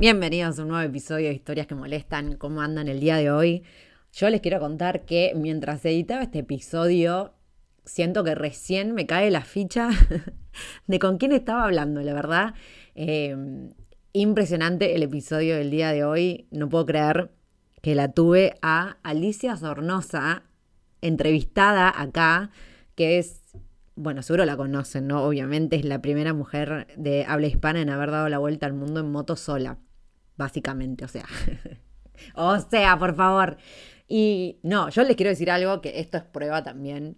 Bienvenidos a un nuevo episodio de Historias que Molestan. ¿Cómo andan el día de hoy? Yo les quiero contar que mientras editaba este episodio, siento que recién me cae la ficha de con quién estaba hablando, la verdad. Eh, impresionante el episodio del día de hoy. No puedo creer que la tuve a Alicia Sornosa entrevistada acá, que es, bueno, seguro la conocen, ¿no? Obviamente es la primera mujer de habla hispana en haber dado la vuelta al mundo en moto sola básicamente, o sea. o sea, por favor. Y no, yo les quiero decir algo que esto es prueba también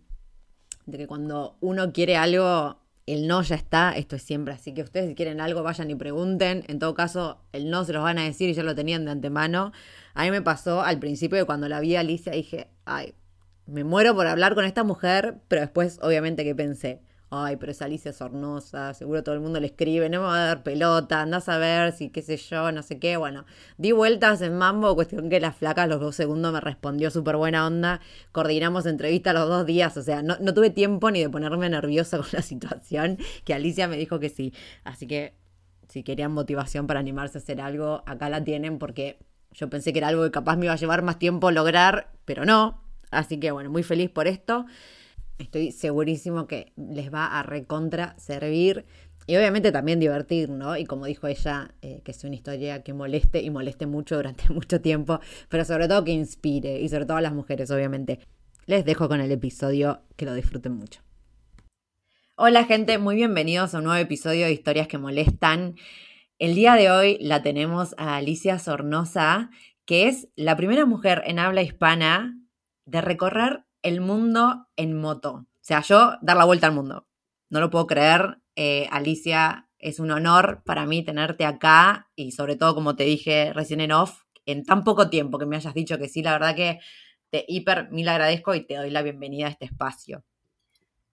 de que cuando uno quiere algo, el no ya está, esto es siempre así que ustedes si quieren algo vayan y pregunten, en todo caso el no se los van a decir y ya lo tenían de antemano. A mí me pasó al principio de cuando la vi a Alicia dije, ay, me muero por hablar con esta mujer, pero después obviamente que pensé, ay, pero es Alicia Sornosa, seguro todo el mundo le escribe, no me va a dar pelota, andás a ver si qué sé yo, no sé qué, bueno, di vueltas en mambo, cuestión que la flaca los dos segundos me respondió súper buena onda, coordinamos entrevista los dos días, o sea, no, no tuve tiempo ni de ponerme nerviosa con la situación, que Alicia me dijo que sí, así que si querían motivación para animarse a hacer algo, acá la tienen porque yo pensé que era algo que capaz me iba a llevar más tiempo lograr, pero no, así que bueno, muy feliz por esto. Estoy segurísimo que les va a recontra servir y obviamente también divertir, ¿no? Y como dijo ella, eh, que es una historia que moleste y moleste mucho durante mucho tiempo, pero sobre todo que inspire y sobre todo a las mujeres, obviamente. Les dejo con el episodio, que lo disfruten mucho. Hola gente, muy bienvenidos a un nuevo episodio de Historias que molestan. El día de hoy la tenemos a Alicia Sornosa, que es la primera mujer en habla hispana de recorrer el mundo en moto. O sea, yo dar la vuelta al mundo. No lo puedo creer. Eh, Alicia, es un honor para mí tenerte acá y sobre todo, como te dije recién en off, en tan poco tiempo que me hayas dicho que sí, la verdad que te hiper mil agradezco y te doy la bienvenida a este espacio.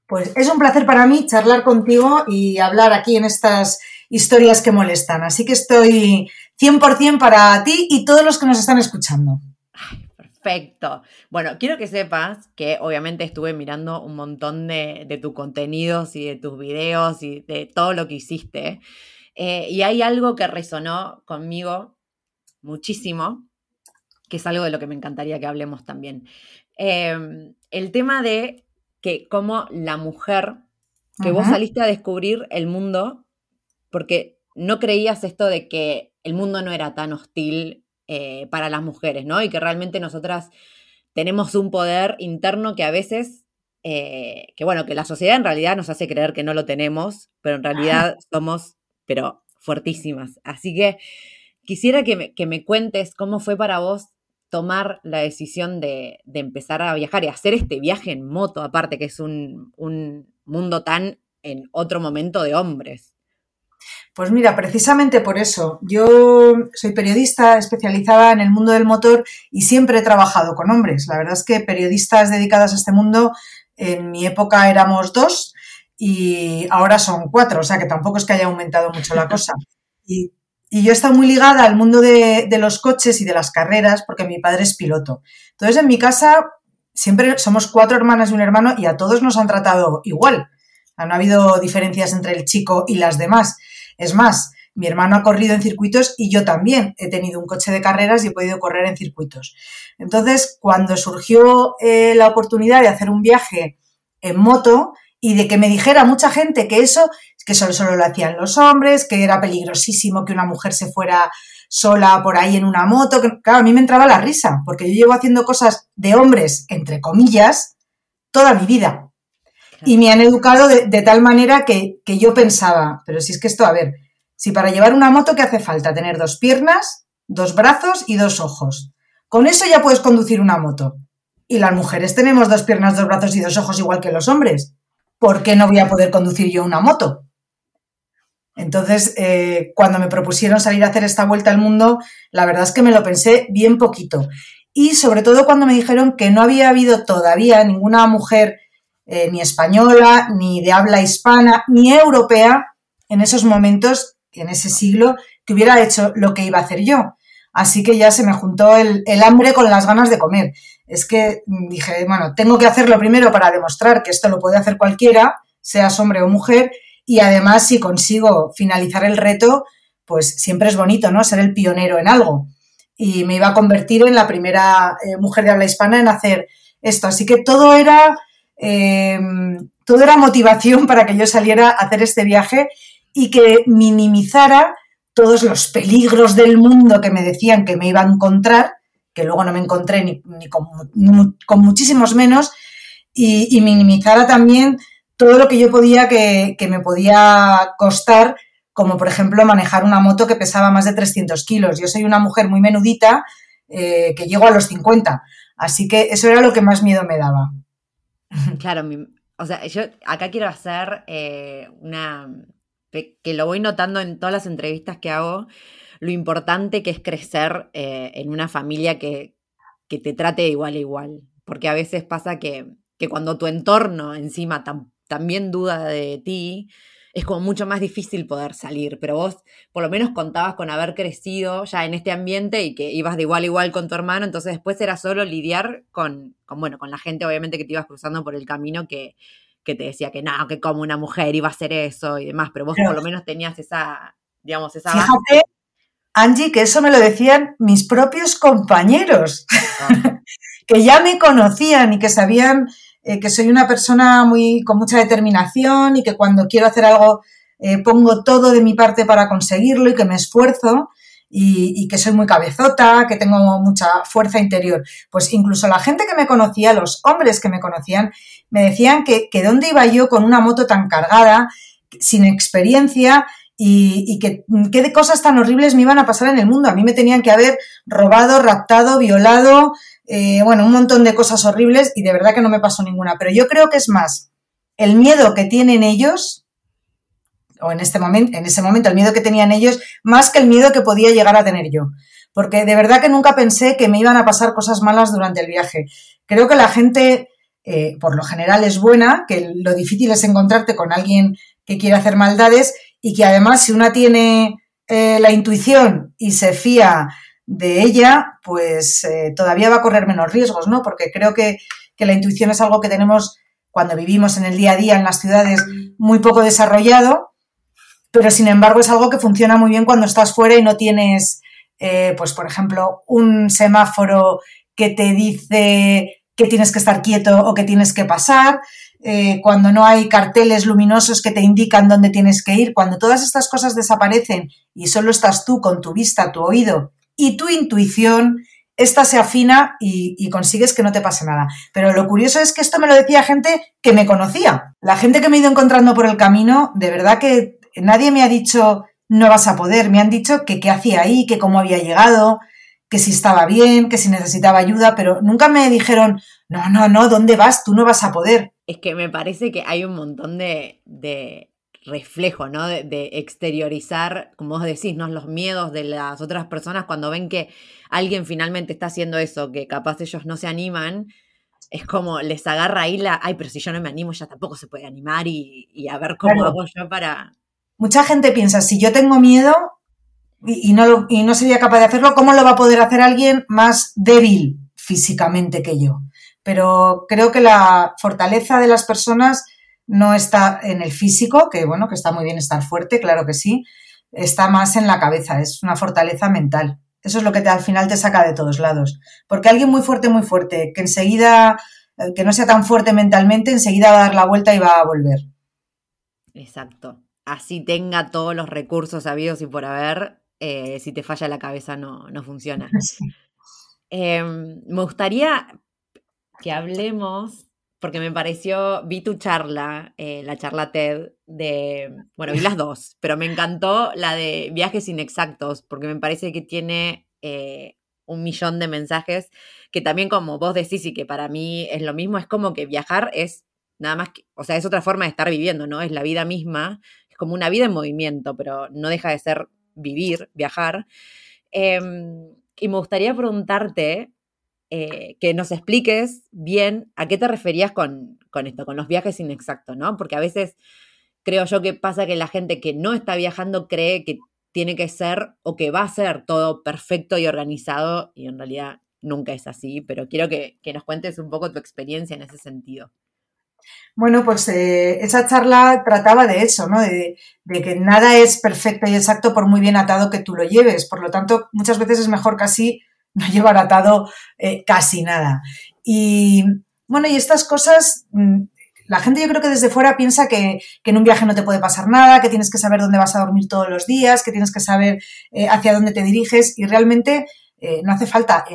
Pues es un placer para mí charlar contigo y hablar aquí en estas historias que molestan. Así que estoy 100% para ti y todos los que nos están escuchando. Perfecto. Bueno, quiero que sepas que obviamente estuve mirando un montón de, de tus contenidos y de tus videos y de todo lo que hiciste. Eh, y hay algo que resonó conmigo muchísimo, que es algo de lo que me encantaría que hablemos también. Eh, el tema de que como la mujer, que vos saliste a descubrir el mundo, porque no creías esto de que el mundo no era tan hostil eh, para las mujeres, ¿no? Y que realmente nosotras tenemos un poder interno que a veces, eh, que bueno, que la sociedad en realidad nos hace creer que no lo tenemos, pero en realidad somos, pero fuertísimas. Así que quisiera que me, que me cuentes cómo fue para vos tomar la decisión de, de empezar a viajar y hacer este viaje en moto, aparte que es un, un mundo tan en otro momento de hombres. Pues mira, precisamente por eso. Yo soy periodista especializada en el mundo del motor y siempre he trabajado con hombres. La verdad es que periodistas dedicadas a este mundo, en mi época éramos dos y ahora son cuatro, o sea que tampoco es que haya aumentado mucho la cosa. Y, y yo he estado muy ligada al mundo de, de los coches y de las carreras porque mi padre es piloto. Entonces en mi casa siempre somos cuatro hermanas y un hermano y a todos nos han tratado igual. No ha habido diferencias entre el chico y las demás. Es más, mi hermano ha corrido en circuitos y yo también he tenido un coche de carreras y he podido correr en circuitos. Entonces, cuando surgió eh, la oportunidad de hacer un viaje en moto, y de que me dijera mucha gente que eso, que solo, solo lo hacían los hombres, que era peligrosísimo que una mujer se fuera sola por ahí en una moto, claro, a mí me entraba la risa, porque yo llevo haciendo cosas de hombres, entre comillas, toda mi vida. Y me han educado de, tal manera que, que, yo pensaba, pero si es que esto, a ver, si para llevar una moto, ¿qué hace falta? Tener dos piernas, dos brazos y dos ojos. Con eso ya puedes conducir una moto. Y las mujeres tenemos dos piernas, dos brazos y dos ojos igual que los hombres. ¿Por qué no voy a poder conducir yo una moto? Entonces, eh, cuando me propusieron salir a hacer esta vuelta al mundo, la verdad es que me lo pensé bien poquito. Y sobre todo cuando me dijeron que no había habido todavía ninguna mujer, eh, ni española, ni de habla hispana, ni europea, en esos momentos, en ese siglo, que hubiera hecho lo que iba a hacer yo. Así que ya se me juntó el, el hambre con las ganas de comer. Es que dije, bueno, tengo que hacerlo primero para demostrar que esto lo puede hacer cualquiera, seas hombre o mujer, y además, si consigo finalizar el reto, pues siempre es bonito, ¿no? Ser el pionero en algo. Y me iba a convertir en la primera eh, mujer de habla hispana en hacer esto. Así que todo era, em, todo era motivación para que yo saliera a hacer este viaje y que minimizara todos los peligros del mundo que me decían que me iba a encontrar, que luego no me encontré ni, con, muchísimos menos, y, minimizara también todo lo que yo podía que, me podía costar, como por ejemplo manejar una moto que pesaba más de 300 kilos. Yo soy una mujer muy menudita eh, que llego a los 50, así que eso era lo que más miedo me daba. Claro, o sea, yo acá quiero hacer eh, una, que lo voy notando en todas las entrevistas que hago, lo importante que es crecer eh, en una familia que, que, te trate de igual a igual, porque a veces pasa que, que cuando tu entorno encima también duda de ti, es como mucho más difícil poder salir, pero vos por lo menos contabas con haber crecido ya en este ambiente y que ibas de igual a igual con tu hermano, entonces después era solo lidiar con, con bueno, con la gente obviamente que te ibas cruzando por el camino que, que te decía que no, que como una mujer iba a hacer eso y demás, pero vos por lo menos tenías esa, digamos, esa... Fíjate, Angie, que eso me lo decían mis propios compañeros, ah. que ya me conocían y que sabían eh, que soy una persona muy con mucha determinación y que cuando quiero hacer algo eh, pongo todo de mi parte para conseguirlo y que me esfuerzo y, que soy muy cabezota, que tengo mucha fuerza interior. Pues incluso la gente que me conocía, los hombres que me conocían, me decían que, que dónde iba yo con una moto tan cargada, sin experiencia y, y, que qué cosas tan horribles me iban a pasar en el mundo. A mí me tenían que haber robado, raptado, violado, eh, bueno, un montón de cosas horribles y de verdad que no me pasó ninguna. Pero yo creo que es más el miedo que tienen ellos, o en, este momento, en ese momento el miedo que tenían ellos, más que el miedo que podía llegar a tener yo. Porque de verdad que nunca pensé que me iban a pasar cosas malas durante el viaje. Creo que la gente, eh, por lo general, es buena, que lo difícil es encontrarte con alguien que quiere hacer maldades y que además si una tiene eh, la intuición y se fía de ella, pues eh, todavía va a correr menos riesgos, ¿no? Porque creo que, la intuición es algo que tenemos cuando vivimos en el día a día en las ciudades muy poco desarrollado, pero sin embargo es algo que funciona muy bien cuando estás fuera y no tienes, eh, pues por ejemplo, un semáforo que te dice que tienes que estar quieto o que tienes que pasar, eh, cuando no hay carteles luminosos que te indican dónde tienes que ir, cuando todas estas cosas desaparecen y solo estás tú con tu vista, tu oído y tu intuición, esta se afina y, consigues que no te pase nada. Pero lo curioso es que esto me lo decía gente que me conocía. La gente que me he ido encontrando por el camino, de verdad que nadie me ha dicho no vas a poder, me han dicho que qué hacía ahí, que cómo había llegado, que si estaba bien, que si necesitaba ayuda, pero nunca me dijeron, no, no, no, ¿dónde vas? Tú no vas a poder. Es que me parece que hay un montón de, reflejo, ¿no? De, exteriorizar, como vos decís, ¿no? Los miedos de las otras personas cuando ven que alguien finalmente está haciendo eso, que capaz ellos no se animan, es como les agarra ahí la, ay, pero si yo no me animo, ya tampoco se puede animar y, a ver cómo hago yo para... Mucha gente piensa, si yo tengo miedo y, no, y no sería capaz de hacerlo, ¿cómo lo va a poder hacer alguien más débil físicamente que yo? Pero creo que la fortaleza de las personas no está en el físico, que bueno, que está muy bien estar fuerte, claro que sí, está más en la cabeza, es una fortaleza mental. Eso es lo que te, al final te saca de todos lados. Porque alguien muy fuerte, muy fuerte, que enseguida eh, que no sea tan fuerte mentalmente, enseguida va a dar la vuelta y va a volver. Exacto. Así tenga todos los recursos habidos y por haber, eh, si te falla la cabeza no, no funciona. Em, me gustaría que hablemos, porque me pareció, vi tu charla, eh, la charla TED de, bueno, vi las dos, pero me encantó la de viajes inexactos, porque me parece que tiene eh, un millón de mensajes que también como vos decís y que para mí es lo mismo, es como que viajar es nada más que, o sea, es otra forma de estar viviendo, ¿no? Es la vida misma, es como una vida en movimiento, pero no deja de ser vivir, viajar. Em, y me gustaría preguntarte eh, que nos expliques bien a qué te referías con, con, esto, con los viajes inexactos, ¿no? Porque a veces creo yo que pasa que la gente que no está viajando cree que tiene que ser o que va a ser todo perfecto y organizado y en realidad nunca es así, pero quiero que, que nos cuentes un poco tu experiencia en ese sentido. Bueno, pues eh, esa charla trataba de eso, ¿no? De, que nada es perfecto y exacto por muy bien atado que tú lo lleves. Por lo tanto, muchas veces es mejor casi no llevar atado eh, casi nada. Y bueno, y estas cosas, mm, la gente yo creo que desde fuera piensa que, en un viaje no te puede pasar nada, que tienes que saber dónde vas a dormir todos los días, que tienes que saber eh, hacia dónde te diriges y realmente no hace falta.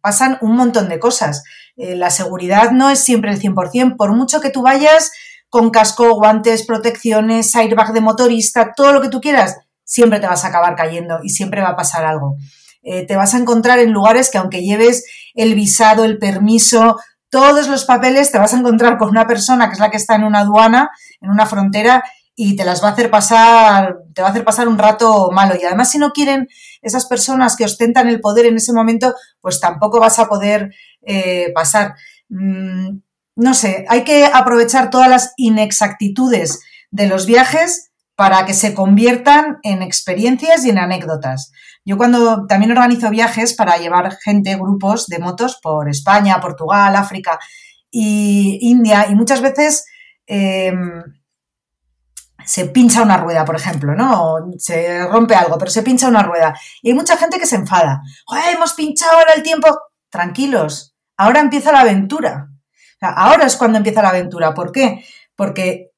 pasan un montón de cosas. Eh, la seguridad no es siempre el 100%, por mucho que tú vayas con casco, guantes, protecciones, airbag de motorista, todo lo que tú quieras, siempre te vas a acabar cayendo y siempre va a pasar algo. Eh, te vas a encontrar en lugares que aunque lleves el visado, el permiso, todos los papeles, te vas a encontrar con una persona que es la que está en una aduana, en una frontera, y te las va a hacer pasar, te va a hacer pasar un rato malo. Y además, si no quieren esas personas que ostentan el poder en ese momento, pues tampoco vas a poder eh, pasar. Mm, no sé, hay que aprovechar todas las inexactitudes de los viajes para que se conviertan en experiencias y en anécdotas. Yo cuando también organizo viajes para llevar gente, grupos de motos por España, Portugal, África y India, y muchas veces em, se pincha una rueda, por ejemplo, ¿no? se rompe algo, pero se pincha una rueda. Y hay mucha gente que se enfada. hemos pinchado ahora el tiempo! Tranquilos, ahora empieza la aventura. ahora es cuando empieza la aventura. ¿Por qué? Porque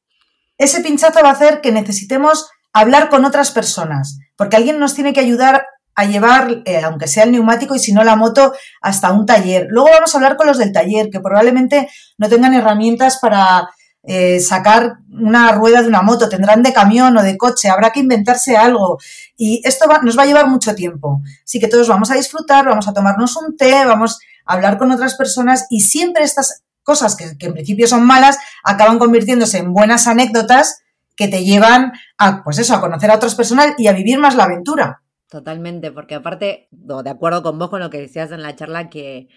ese pinchazo va a hacer que necesitemos hablar con otras personas, porque alguien nos tiene que ayudar a llevar, eh, aunque sea el neumático y si no la moto, hasta un taller. Luego vamos a hablar con los del taller, que probablemente no tengan herramientas para eh, sacar una rueda de una moto, tendrán de camión o de coche, habrá que inventarse algo. Y esto nos va a llevar mucho tiempo. Así que todos vamos a disfrutar, vamos a tomarnos un té, vamos a hablar con otras personas y siempre estas cosas que, en principio son malas acaban convirtiéndose en buenas anécdotas que te llevan a, pues eso, a conocer a otras personas y a vivir más la aventura. Totalmente, porque aparte, de acuerdo con vos con lo que decías en la charla, que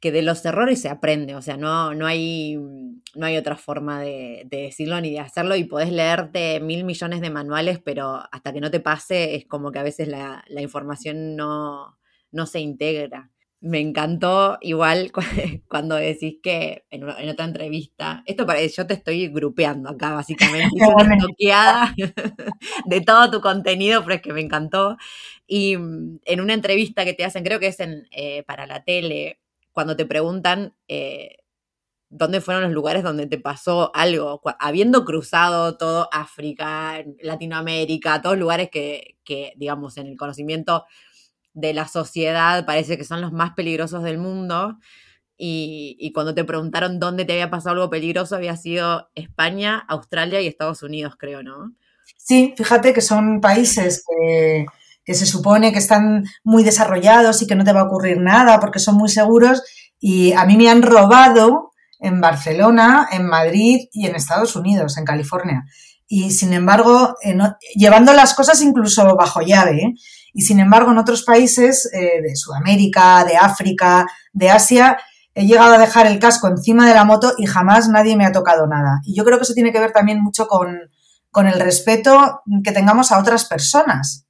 que de los errores se aprende, o sea, no, no, hay, no hay otra forma de, decirlo ni de hacerlo y podés leerte mil millones de manuales, pero hasta que no te pase es como que a veces la, información no, no se integra. Me encantó igual cuando decís que en, otra entrevista, esto para yo te estoy grupeando acá básicamente, una toqueada de todo tu contenido, pero es que me encantó. Y mm, en una entrevista que te hacen, creo que es en, eh, para la tele, cuando te preguntan eh, dónde fueron los lugares donde te pasó algo, habiendo cruzado todo África, Latinoamérica, todos lugares que, digamos, en el conocimiento de la sociedad parece que son los más peligrosos del mundo. Y, cuando te preguntaron dónde te había pasado algo peligroso, había sido España, Australia y Estados Unidos, creo, ¿no? Sí, fíjate que son países que, que se supone que están muy desarrollados y que no te va a ocurrir nada porque son muy seguros y a mí me han robado en Barcelona, en Madrid y en Estados Unidos, en California. Y sin embargo, llevando las cosas incluso bajo llave. ¿eh? Y sin embargo, en otros países eh, de Sudamérica, de África, de Asia, he llegado a dejar el casco encima de la moto y jamás nadie me ha tocado nada. Y yo creo que eso tiene que ver también mucho con, con el respeto que tengamos a otras personas.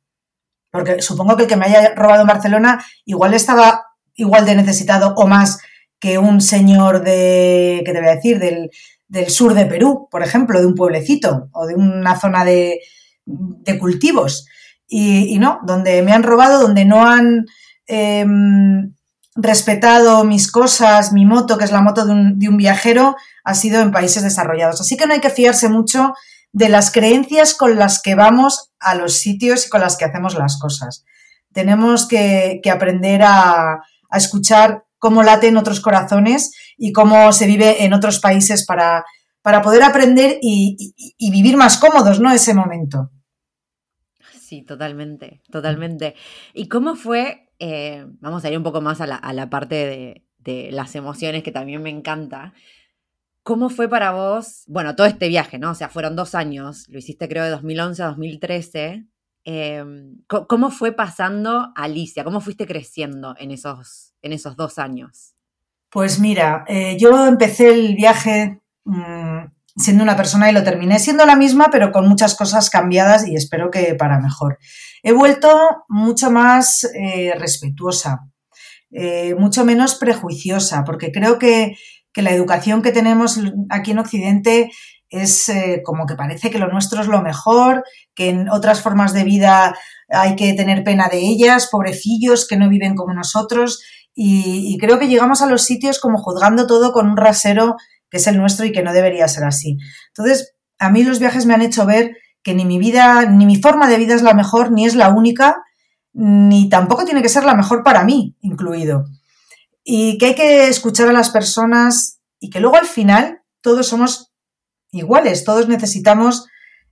Porque supongo que el que me haya robado en Barcelona igual estaba igual de necesitado o más que un señor de, ¿qué te voy a decir? Del, sur de Perú, por ejemplo, de un pueblecito o de una zona de, cultivos. Y, no, donde me han robado, donde no han, em, respetado mis cosas, mi moto, que es la moto de un, viajero, ha sido en países desarrollados. Así que no hay que fiarse mucho de las creencias con las que vamos a los sitios y con las que hacemos las cosas. Tenemos que, aprender a, a, escuchar cómo laten otros corazones y cómo se vive en otros países para, para poder aprender y, y, vivir más cómodos, ¿no? Ese momento. Sí, totalmente, totalmente. ¿Y cómo fue? Eh, vamos a ir un poco más a la, a la parte de, de, las emociones, que también me encanta. ¿Cómo fue para vos, bueno, todo este viaje, ¿no? O sea, fueron dos años, lo hiciste creo de 2011 a 2013. Em, ¿Cómo fue pasando Alicia? ¿Cómo fuiste creciendo en esos, en esos dos años? Pues mira, eh, yo empecé el viaje mmm, siendo una persona y lo terminé siendo la misma, pero con muchas cosas cambiadas y espero que para mejor. He vuelto mucho más eh, respetuosa, eh, mucho menos prejuiciosa, porque creo que que la educación que tenemos aquí en Occidente es eh, como que parece que lo nuestro es lo mejor, que en otras formas de vida hay que tener pena de ellas, pobrecillos que no viven como nosotros. Y, y, creo que llegamos a los sitios como juzgando todo con un rasero que es el nuestro y que no debería ser así. Entonces, a mí los viajes me han hecho ver que ni mi vida, ni mi forma de vida es la mejor, ni es la única, ni tampoco tiene que ser la mejor para mí, incluido y que hay que escuchar a las personas y que luego al final todos somos iguales, todos necesitamos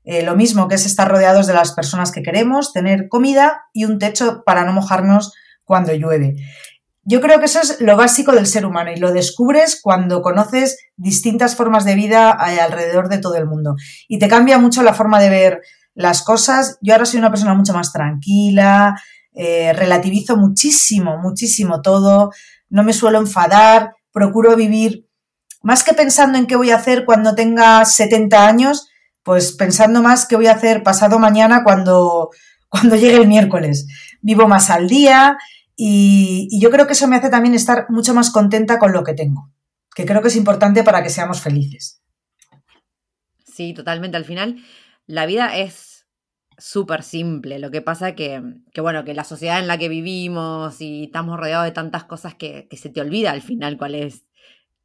eh, lo mismo, que es estar rodeados de las personas que queremos, tener comida y un techo para no mojarnos cuando llueve. Yo creo que eso es lo básico del ser humano y lo descubres cuando conoces distintas formas de vida alrededor de todo el mundo. Y te cambia mucho la forma de ver las cosas. Yo ahora soy una persona mucho más tranquila, eh, relativizo muchísimo, muchísimo todo, no me suelo enfadar, procuro vivir más que pensando en qué voy a hacer cuando tenga 70 años, pues pensando más qué voy a hacer pasado mañana cuando, cuando llegue el miércoles. Vivo más al día y, yo creo que eso me hace también estar mucho más contenta con lo que tengo, que creo que es importante para que seamos felices. Sí, totalmente. Al final, la vida es súper simple. Lo que pasa que, que, bueno, que la sociedad en la que vivimos y estamos rodeados de tantas cosas que, que se te olvida al final cuál es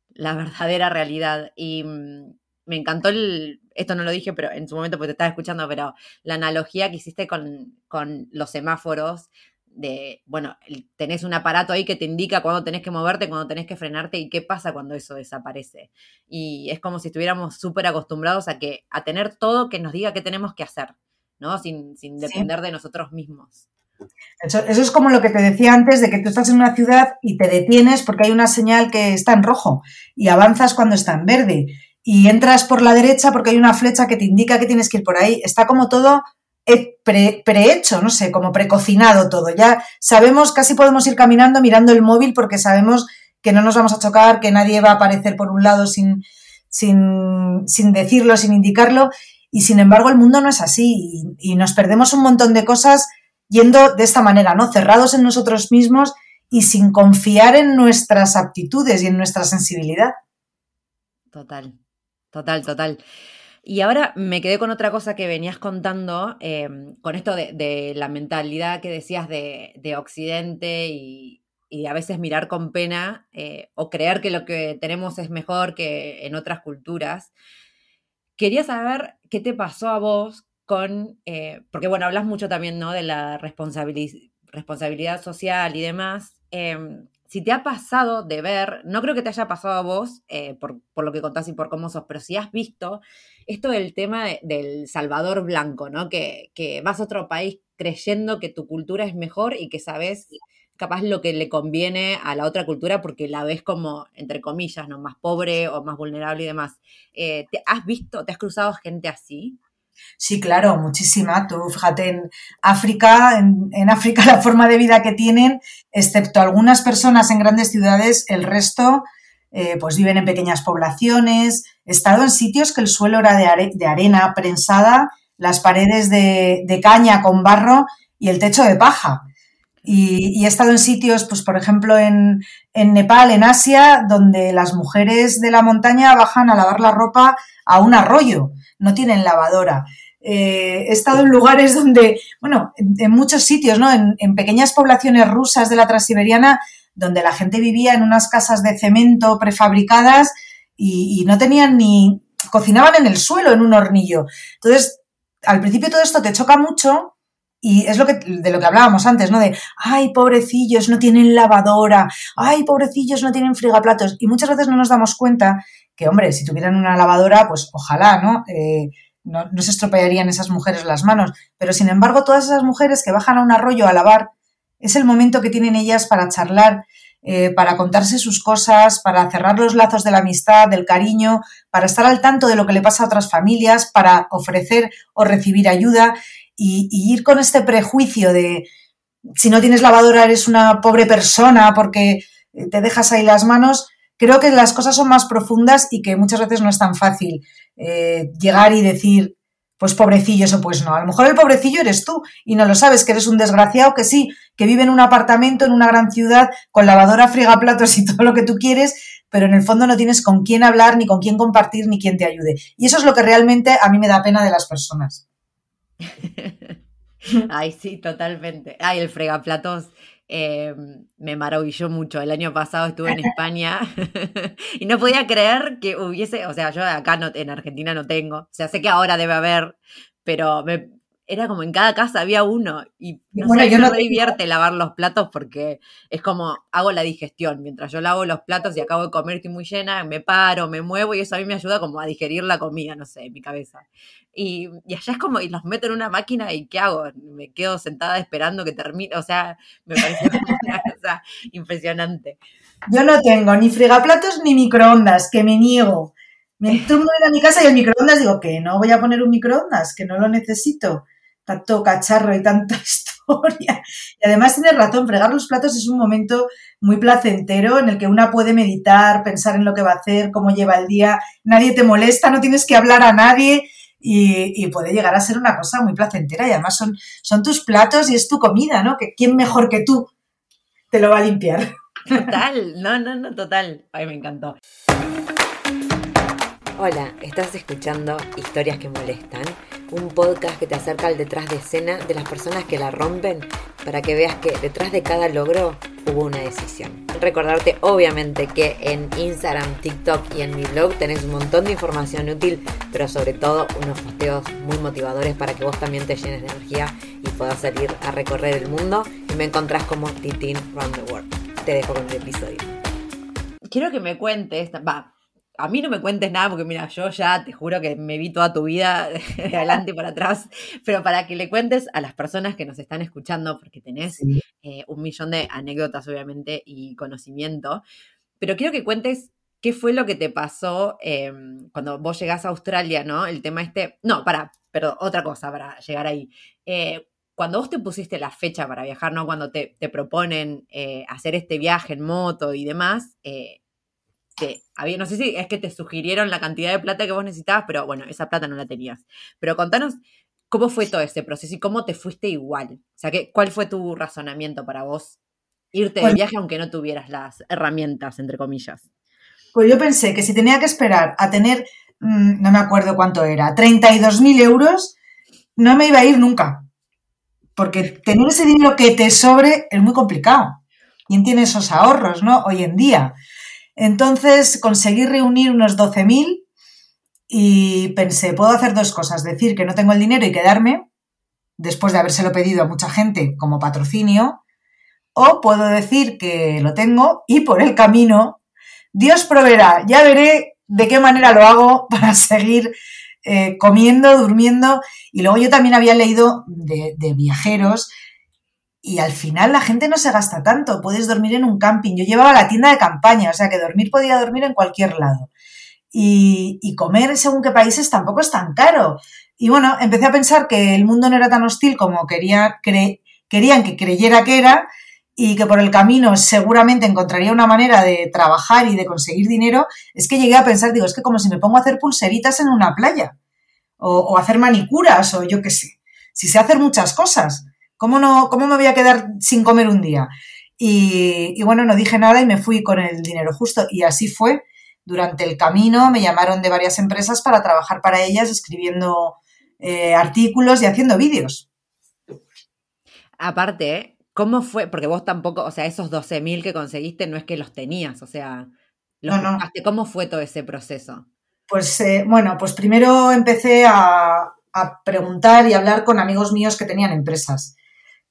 la verdadera realidad. Y mm, me encantó el, esto no lo dije, pero en su momento porque te estaba escuchando, pero la analogía que hiciste con, con los semáforos de, bueno, tenés un aparato ahí que te indica cuándo tenés que moverte, cuándo tenés que frenarte y qué pasa cuando eso desaparece. Y es como si estuviéramos súper acostumbrados a que a tener todo que nos diga qué tenemos que hacer. ¿no? Sin, sin depender sí. de nosotros mismos. Eso, eso, es como lo que te decía antes de que tú estás en una ciudad y te detienes porque hay una señal que está en rojo y avanzas cuando está en verde y entras por la derecha porque hay una flecha que te indica que tienes que ir por ahí. Está como todo pre, prehecho, no sé, como precocinado todo. Ya sabemos, casi podemos ir caminando mirando el móvil porque sabemos que no nos vamos a chocar, que nadie va a aparecer por un lado sin, sin, sin decirlo, sin indicarlo. Y sin embargo, el mundo no es así y, y, nos perdemos un montón de cosas yendo de esta manera, ¿no? Cerrados en nosotros mismos y sin confiar en nuestras aptitudes y en nuestra sensibilidad. Total, total, total. Y ahora me quedé con otra cosa que venías contando, eh, con esto de, la mentalidad que decías de, de Occidente y, y, a veces mirar con pena eh, o creer que lo que tenemos es mejor que en otras culturas. Quería saber qué te pasó a vos con, eh, porque bueno, hablas mucho también, ¿no? De la responsabilidad, social y demás. Eh, si te ha pasado de ver, no creo que te haya pasado a vos, eh, por, por, lo que contás y por cómo sos, pero si has visto esto del tema de, del Salvador Blanco, ¿no? Que, que vas a otro país creyendo que tu cultura es mejor y que sabes capaz lo que le conviene a la otra cultura porque la ves como, entre comillas, ¿no? Más pobre o más vulnerable y demás. Eh, ¿te ¿Has visto, te has cruzado gente así? Sí, claro, muchísima. Tú fíjate en África, en, África la forma de vida que tienen, excepto algunas personas en grandes ciudades, el resto eh, pues viven en pequeñas poblaciones. He estado en sitios que el suelo era de, are de arena prensada, las paredes de, de, caña con barro y el techo de paja. Y, y, he estado en sitios, pues por ejemplo en, en Nepal, en Asia, donde las mujeres de la montaña bajan a lavar la ropa a un arroyo no tienen lavadora. Eh, he estado en lugares donde, bueno, en, muchos sitios, ¿no? En, en, pequeñas poblaciones rusas de la transiberiana, donde la gente vivía en unas casas de cemento prefabricadas y, no tenían ni, cocinaban en el suelo, en un hornillo. Entonces, al principio todo esto te choca mucho y es lo que, de lo que hablábamos antes, ¿no? De, ay, pobrecillos, no tienen lavadora, ay, pobrecillos, no tienen frigaplatos. Y muchas veces no nos damos cuenta que, hombre, si tuvieran una lavadora, pues ojalá, ¿no? Eh, no, se estropearían esas mujeres las manos. Pero sin embargo, todas esas mujeres que bajan a un arroyo a lavar, es el momento que tienen ellas para charlar, eh, para contarse sus cosas, para cerrar los lazos de la amistad, del cariño, para estar al tanto de lo que le pasa a otras familias, para ofrecer o recibir ayuda y, ir con este prejuicio de si no tienes lavadora eres una pobre persona porque te dejas ahí las manos, creo que las cosas son más profundas y que muchas veces no es tan fácil eh, llegar y decir, pues pobrecillo, eso pues no. A lo mejor el pobrecillo eres tú y no lo sabes, que eres un desgraciado que sí, que vive en un apartamento en una gran ciudad con lavadora, platos y todo lo que tú quieres, pero en el fondo no tienes con quién hablar, ni con quién compartir, ni quién te ayude. Y eso es lo que realmente a mí me da pena de las personas. Ay, sí, totalmente. Ay, el fregaplatos eh, me maravilló mucho. El año pasado estuve en España y no podía creer que hubiese, o sea, yo acá no, en Argentina no tengo, o sea, sé que ahora debe haber, pero me, era como en cada casa había uno y no sé, yo no me divierte lavar los platos porque es como hago la digestión, mientras yo lavo los platos y acabo de comer estoy muy llena, me paro, me muevo y eso a mí me ayuda como a digerir la comida, no sé, en mi cabeza. Y, allá es como, y los meto en una máquina y ¿qué hago? Me quedo sentada esperando que termine, o sea, me parece una cosa impresionante. Yo no tengo ni fregaplatos ni microondas, que me niego. Me turno a mi casa y el microondas digo que no voy a poner un microondas, que no lo necesito tanto cacharro y tanta historia. Y además tienes razón, fregar los platos es un momento muy placentero en el que una puede meditar, pensar en lo que va a hacer, cómo lleva el día, nadie te molesta, no tienes que hablar a nadie y, puede llegar a ser una cosa muy placentera y además son, son tus platos y es tu comida, ¿no? Que quién mejor que tú te lo va a limpiar. Total, no, no, no, total. Ay, me encantó. Hola, estás escuchando Historias que Molestan, un podcast que te acerca al detrás de escena de las personas que la rompen para que veas que detrás de cada logro hubo una decisión. Recordarte obviamente que en Instagram, TikTok y en mi blog tenés un montón de información útil, pero sobre todo unos posteos muy motivadores para que vos también te llenes de energía y puedas salir a recorrer el mundo y me encontrás como Titin Round the World. Te dejo con el episodio. Quiero que me cuentes, va, a mí no me cuentes nada porque mira, yo ya te juro que me vi toda tu vida de adelante y para atrás, pero para que le cuentes a las personas que nos están escuchando, porque tenés eh, un millón de anécdotas obviamente y conocimiento, pero quiero que cuentes qué fue lo que te pasó em, cuando vos llegás a Australia, ¿no? El tema este, no, para, pero otra cosa para llegar ahí. Eh, cuando vos te pusiste la fecha para viajar, ¿no? Cuando te, te proponen eh, hacer este viaje en moto y demás, había, no sé si es que te sugirieron la cantidad de plata que vos necesitabas, pero bueno, esa plata no la tenías. Pero contanos cómo fue todo ese proceso y cómo te fuiste igual. O sea, que, ¿cuál fue tu razonamiento para vos irte de viaje aunque no tuvieras las herramientas, entre comillas? Pues yo pensé que si tenía que esperar a tener, mm, no me acuerdo cuánto era, 32.000 euros, no me iba a ir nunca. Porque tener ese dinero que te sobre es muy complicado. ¿Quién tiene esos ahorros, no? Hoy en día. Entonces conseguí reunir unos 12.000 y pensé, puedo hacer dos cosas, decir que no tengo el dinero y quedarme, después de habérselo pedido a mucha gente como patrocinio, o puedo decir que lo tengo y por el camino Dios proveerá, ya veré de qué manera lo hago para seguir eh, comiendo, durmiendo. Y luego yo también había leído de, de viajeros y al final la gente no se gasta tanto, puedes dormir en un camping. Yo llevaba la tienda de campaña, o sea que dormir podía dormir en cualquier lado. Y, comer según qué países tampoco es tan caro. Y bueno, empecé a pensar que el mundo no era tan hostil como quería, querían que creyera que era y que por el camino seguramente encontraría una manera de trabajar y de conseguir dinero, es que llegué a pensar, digo, es que como si me pongo a hacer pulseritas en una playa o, o hacer manicuras o yo qué sé, si sé hacer muchas cosas. ¿Cómo, no, ¿Cómo me voy a quedar sin comer un día? Y, bueno, no dije nada y me fui con el dinero justo. Y así fue. Durante el camino me llamaron de varias empresas para trabajar para ellas escribiendo eh, artículos y haciendo vídeos. Aparte, ¿Cómo fue? Porque vos tampoco, o sea, esos 12.000 que conseguiste no es que los tenías, o sea, los No, no. ¿Cómo fue todo ese proceso? Pues eh, bueno, pues primero empecé a, a preguntar y hablar con amigos míos que tenían empresas.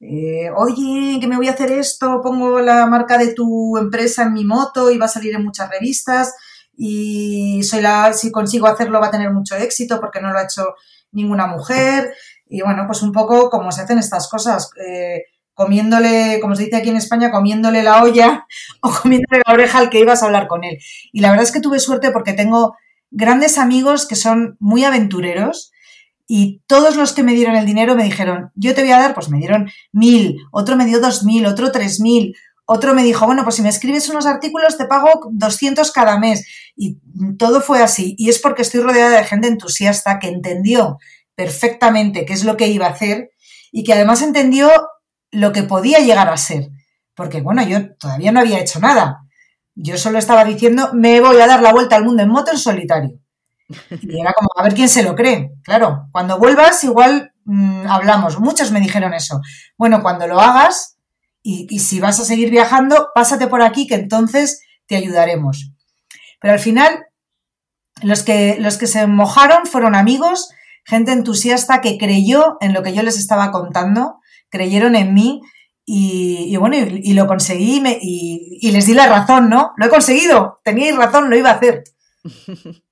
Eh, Oye, que me voy a hacer esto, pongo la marca de tu empresa en mi moto y va a salir en muchas revistas y soy la, si consigo hacerlo va a tener mucho éxito porque no lo ha hecho ninguna mujer. Y bueno, pues un poco como se hacen estas cosas, eh, comiéndole, como se dice aquí en España, comiéndole la olla o comiéndole la oreja al que ibas a hablar con él. Y la verdad es que tuve suerte porque tengo grandes amigos que son muy aventureros y todos los que me dieron el dinero me dijeron, yo te voy a dar, pues me dieron mil, otro me dio dos mil, otro tres mil, otro me dijo, bueno, pues si me escribes unos artículos te pago 200 cada mes. Y todo fue así. Y es porque estoy rodeada de gente entusiasta que entendió perfectamente qué es lo que iba a hacer y que además entendió lo que podía llegar a ser. Porque, bueno, yo todavía no había hecho nada. Yo solo estaba diciendo, me voy a dar la vuelta al mundo en moto en solitario. Y era como, a ver quién se lo cree. Claro, cuando vuelvas igual mmm, hablamos. Muchos me dijeron eso. Bueno, cuando lo hagas y, si vas a seguir viajando, pásate por aquí que entonces te ayudaremos. Pero al final, los que, los que se mojaron fueron amigos, gente entusiasta que creyó en lo que yo les estaba contando, creyeron en mí y, bueno, y, lo conseguí y, y les di la razón, ¿no? Lo he conseguido, teníais razón, lo iba a hacer.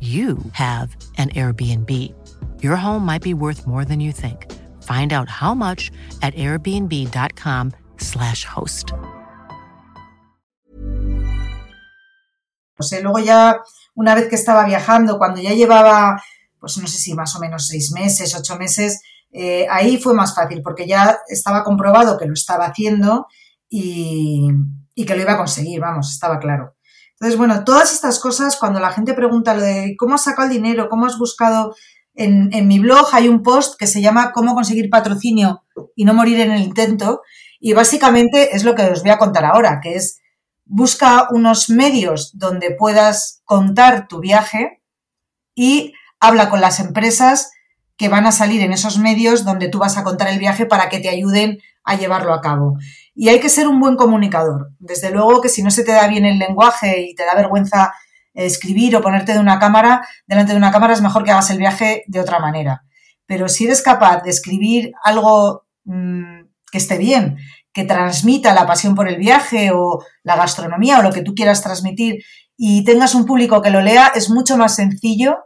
you have an Airbnb. Your home might be worth more than you think. Find out how much at airbnb.com/slash host. Sé, luego ya, una vez que estaba viajando, cuando ya llevaba, pues no sé si más o menos seis meses, ocho meses, eh, ahí fue más fácil porque ya estaba comprobado que lo estaba haciendo y, y que lo iba a conseguir, vamos, estaba claro. Entonces, bueno, todas estas cosas, cuando la gente pregunta lo de cómo has sacado el dinero, cómo has buscado, en, mi blog hay un post que se llama Cómo conseguir patrocinio y no morir en el intento. Y básicamente es lo que os voy a contar ahora, que es busca unos medios donde puedas contar tu viaje y habla con las empresas que van a salir en esos medios donde tú vas a contar el viaje para que te ayuden a llevarlo a cabo. Y hay que ser un buen comunicador. Desde luego que si no se te da bien el lenguaje y te da vergüenza escribir o ponerte de una cámara, delante de una cámara es mejor que hagas el viaje de otra manera. Pero si eres capaz de escribir algo mmm, que esté bien, que transmita la pasión por el viaje o la gastronomía o lo que tú quieras transmitir y tengas un público que lo lea, es mucho más sencillo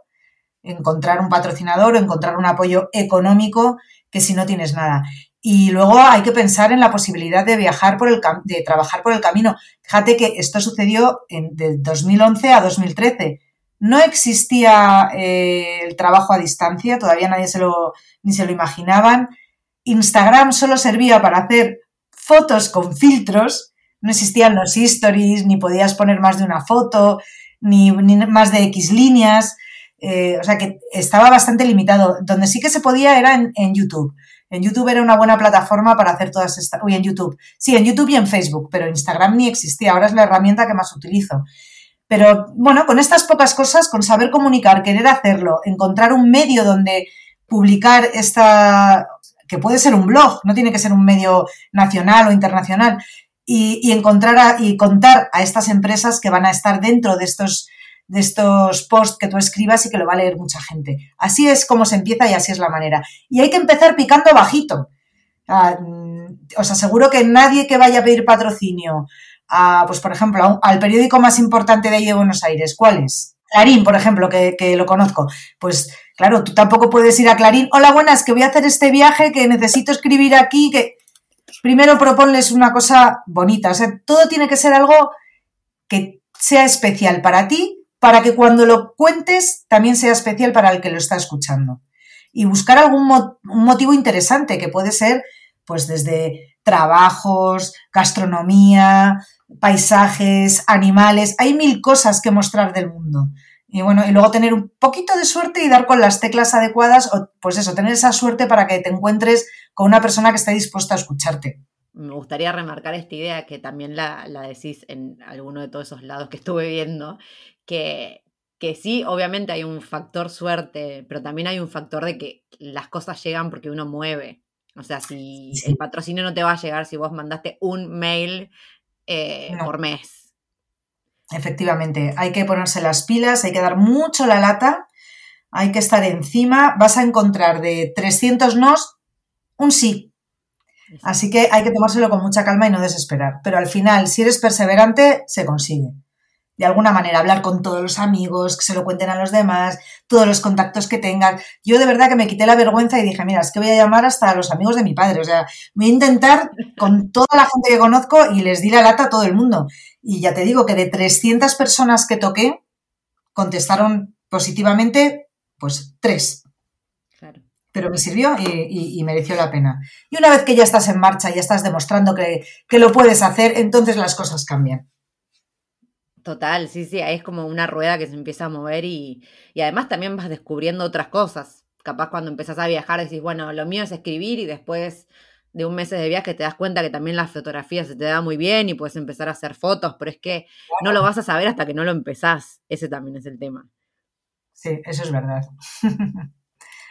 encontrar un patrocinador o encontrar un apoyo económico que si no tienes nada. Y luego hay que pensar en la posibilidad de viajar por el de trabajar por el camino. Fíjate que esto sucedió en, de 2011 a 2013. No existía eh, el trabajo a distancia, todavía nadie se lo, ni se lo imaginaban. Instagram solo servía para hacer fotos con filtros, no existían los stories, ni podías poner más de una foto, ni, más de X líneas. Eh, o sea que estaba bastante limitado. Donde sí que se podía era en, en YouTube. En YouTube era una buena plataforma para hacer todas estas. Uy, en YouTube. Sí, en YouTube y en Facebook, pero Instagram ni existía. Ahora es la herramienta que más utilizo. Pero bueno, con estas pocas cosas, con saber comunicar, querer hacerlo, encontrar un medio donde publicar esta, que puede ser un blog, no tiene que ser un medio nacional o internacional, y, encontrar y contar a estas empresas que van a estar dentro de estos de estos posts que tú escribas y que lo va a leer mucha gente. Así es como se empieza y así es la manera. Y hay que empezar picando bajito. Ah, mm, os aseguro que nadie que vaya a pedir patrocinio, a, pues por ejemplo, al periódico más importante de ahí de Buenos Aires, ¿cuál es? Clarín, por ejemplo, que, que, lo conozco. Pues claro, tú tampoco puedes ir a Clarín. Hola, buenas, que voy a hacer este viaje, que necesito escribir aquí, que primero proponles una cosa bonita. O sea, todo tiene que ser algo que sea especial para ti para que cuando lo cuentes también sea especial para el que lo está escuchando. Y buscar algún motivo interesante, que puede ser pues desde trabajos, gastronomía, paisajes, animales, hay mil cosas que mostrar del mundo. Y bueno, y luego tener un poquito de suerte y dar con las teclas adecuadas, o pues eso, tener esa suerte para que te encuentres con una persona que esté dispuesta a escucharte. Me gustaría remarcar esta idea que también la, la decís en alguno de todos esos lados que estuve viendo, que, que sí, obviamente hay un factor suerte, pero también hay un factor de que las cosas llegan porque uno mueve. O sea, si el patrocinio no te va a llegar si vos mandaste un mail eh, por mes. Efectivamente, hay que ponerse las pilas, hay que dar mucho la lata, hay que estar encima. Vas a encontrar de 300 nos un sí. Así que hay que tomárselo con mucha calma y no desesperar. Pero al final, si eres perseverante, se consigue de alguna manera, hablar con todos los amigos, que se lo cuenten a los demás, todos los contactos que tengan. Yo de verdad que me quité la vergüenza y dije, mira, es que voy a llamar hasta a los amigos de mi padre. O sea, voy a intentar con toda la gente que conozco y les di la lata a todo el mundo. Y ya te digo que de 300 personas que toqué, contestaron positivamente, pues tres. Pero me sirvió y, mereció la pena. Y una vez que ya estás en marcha, ya estás demostrando que, que lo puedes hacer, entonces las cosas cambian. Total, sí, sí, es como una rueda que se empieza a mover y, y además también vas descubriendo otras cosas. Capaz cuando empezás a viajar decís, bueno, lo mío es escribir y después de un mes de viaje te das cuenta que también la fotografía se te da muy bien y puedes empezar a hacer fotos, pero es que no lo vas a saber hasta que no lo empezás. Ese también es el tema. Sí, eso es verdad.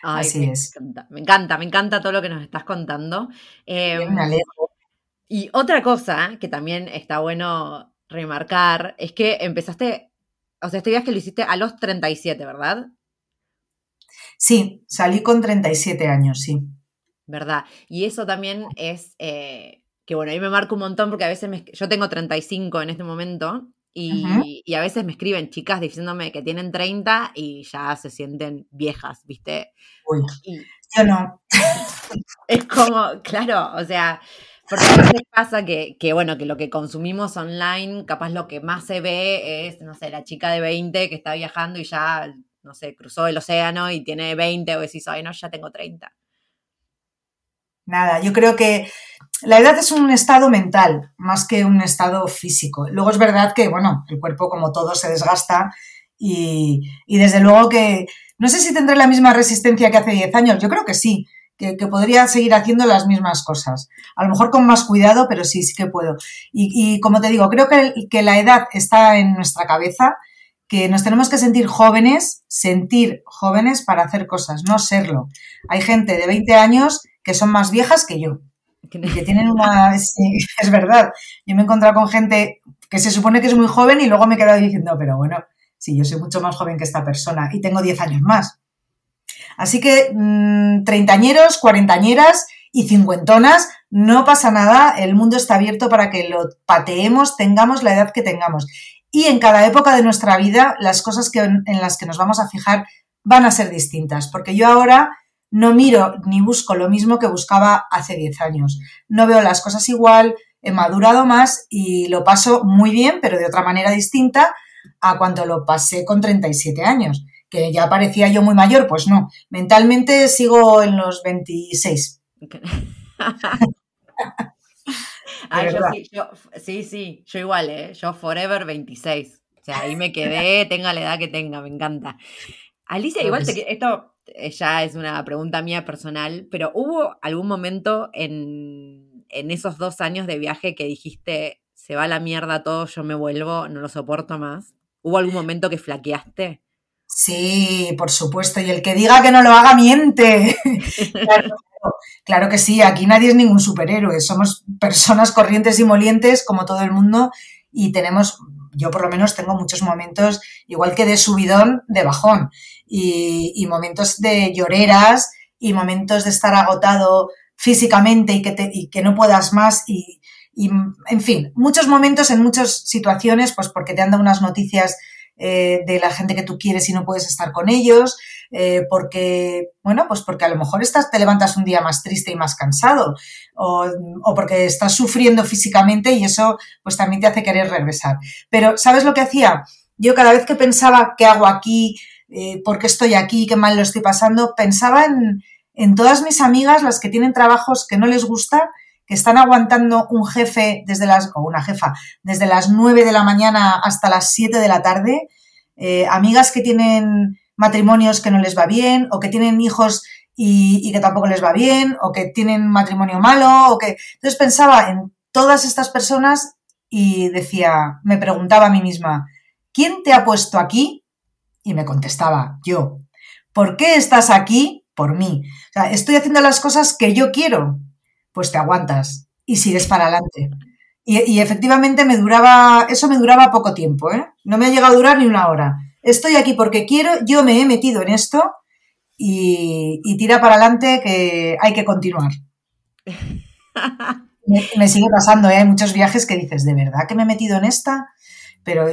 Así es. me encanta, me encanta todo lo que nos estás contando. Eh, y otra cosa que también está bueno remarcar es que empezaste, o sea, este viaje lo hiciste a los 37, ¿verdad? Sí, salí con 37 años, sí. ¿Verdad? Y eso también es, eh, que bueno, a mí me marca un montón porque a veces me, yo tengo 35 en este momento y, y, a veces me escriben chicas diciéndome que tienen 30 y ya se sienten viejas, ¿viste? Uy, yo no. Es como, claro, o sea, porque a veces pasa que, que, bueno, que lo que consumimos online, capaz lo que más se ve es, no sé, la chica de 20 que está viajando y ya, no sé, cruzó el océano y tiene 20 o decís, ay, no, ya tengo 30. Nada, yo creo que la edad es un estado mental más que un estado físico. Luego es verdad que, bueno, el cuerpo como todo se desgasta y, y desde luego que no sé si tendré la misma resistencia que hace 10 años, yo creo que sí, que, podría seguir haciendo las mismas cosas. A lo mejor con más cuidado, pero sí, sí que puedo. Y, como te digo, creo que, que la edad está en nuestra cabeza, que nos tenemos que sentir jóvenes, sentir jóvenes para hacer cosas, no serlo. Hay gente de 20 años que son más viejas que yo. Que tienen una... es verdad. Yo me he encontrado con gente que se supone que es muy joven y luego me he quedado diciendo, pero bueno, sí, yo soy mucho más joven que esta persona y tengo 10 años más. Así que mmm, treintañeros, cuarentañeras y cincuentonas, no pasa nada, el mundo está abierto para que lo pateemos, tengamos la edad que tengamos. Y en cada época de nuestra vida, las cosas que, en las que nos vamos a fijar van a ser distintas, porque yo ahora no miro ni busco lo mismo que buscaba hace 10 años. No veo las cosas igual, he madurado más y lo paso muy bien, pero de otra manera distinta a cuando lo pasé con 37 años, que ya parecía yo muy mayor, pues no, mentalmente sigo en los 26. sí, sí, yo igual, ¿eh? yo forever 26. O sea, ahí me quedé, tenga la edad que tenga, me encanta. Alicia, igual esto eh, ya es una pregunta mía personal, pero ¿hubo algún momento en, en esos dos años de viaje que dijiste, se va a la mierda todo, yo me vuelvo, no lo soporto más? ¿Hubo algún momento que flaqueaste? Sí, por supuesto. Y el que diga que no lo haga miente. claro, que sí, aquí nadie es ningún superhéroe. Somos personas corrientes y molientes como todo el mundo y tenemos, yo por lo menos tengo muchos momentos, igual que de subidón, de bajón. Y, momentos de lloreras y momentos de estar agotado físicamente y que, te, y que no puedas más y, y, en fin, muchos momentos en muchas situaciones, pues porque te han dado unas noticias eh, de la gente que tú quieres y no puedes estar con ellos, eh, porque, bueno, pues porque a lo mejor estás, te levantas un día más triste y más cansado, o, o, porque estás sufriendo físicamente y eso pues también te hace querer regresar. Pero, ¿sabes lo que hacía? Yo cada vez que pensaba, ¿qué hago aquí? Eh, ¿Por qué estoy aquí? ¿Qué mal lo estoy pasando? Pensaba en, en todas mis amigas, las que tienen trabajos que no les gusta están aguantando un jefe desde las, o una jefa, desde las 9 de la mañana hasta las 7 de la tarde, eh, amigas que tienen matrimonios que no les va bien, o que tienen hijos y, que tampoco les va bien, o que tienen matrimonio malo, o que. Entonces pensaba en todas estas personas y decía, me preguntaba a mí misma, ¿quién te ha puesto aquí? Y me contestaba, yo. ¿Por qué estás aquí? Por mí. O sea, estoy haciendo las cosas que yo quiero, pues te aguantas y sigues para adelante. Y, efectivamente me duraba, eso me duraba poco tiempo, ¿eh? No me ha llegado a durar ni una hora. Estoy aquí porque quiero, yo me he metido en esto y, tira para adelante que hay que continuar. me, sigue pasando, ¿eh? Hay muchos viajes que dices, ¿de verdad que me he metido en esta? Pero